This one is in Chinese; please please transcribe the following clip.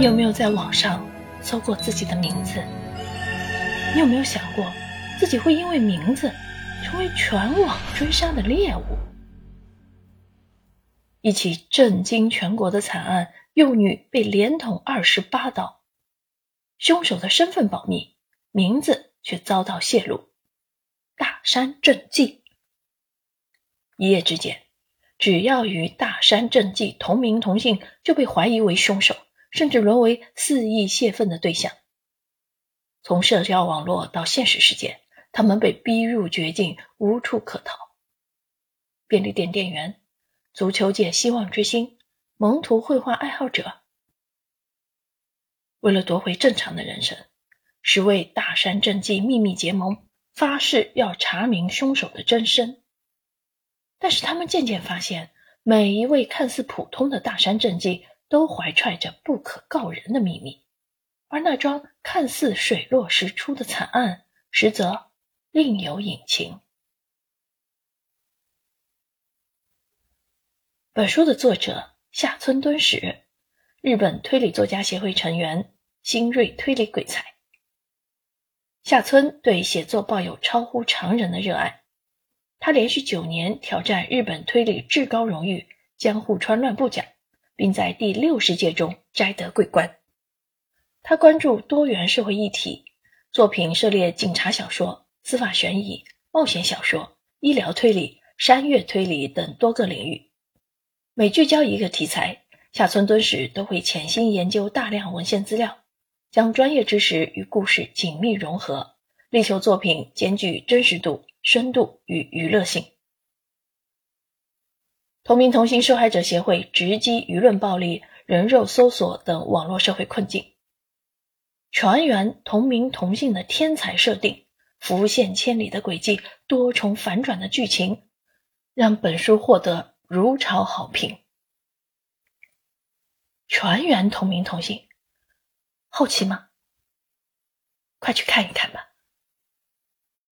你有没有在网上搜过自己的名字？你有没有想过，自己会因为名字成为全网追杀的猎物？一起震惊全国的惨案：幼女被连捅二十八刀，凶手的身份保密，名字却遭到泄露。大山正纪，一夜之间，只要与大山正纪同名同姓，就被怀疑为凶手。甚至沦为肆意泄愤的对象。从社交网络到现实世界，他们被逼入绝境，无处可逃。便利店店员、足球界希望之星、蒙图绘画爱好者，为了夺回正常的人生，十位大山正纪秘密结盟，发誓要查明凶手的真身。但是他们渐渐发现，每一位看似普通的大山正纪。都怀揣着不可告人的秘密，而那桩看似水落石出的惨案，实则另有隐情。本书的作者下村敦史，日本推理作家协会成员，新锐推理鬼才。下村对写作抱有超乎常人的热爱，他连续九年挑战日本推理至高荣誉江户川乱步奖。并在第六十届中摘得桂冠。他关注多元社会议题，作品涉猎警察小说、司法悬疑、冒险小说、医疗推理、山岳推理等多个领域。每聚焦一个题材，下村敦史都会潜心研究大量文献资料，将专业知识与故事紧密融合，力求作品兼具真实度、深度与娱乐性。同名同姓受害者协会直击舆论暴力、人肉搜索等网络社会困境，全员同名同姓的天才设定、浮现千里的轨迹、多重反转的剧情，让本书获得如潮好评。全员同名同姓，好奇吗？快去看一看吧。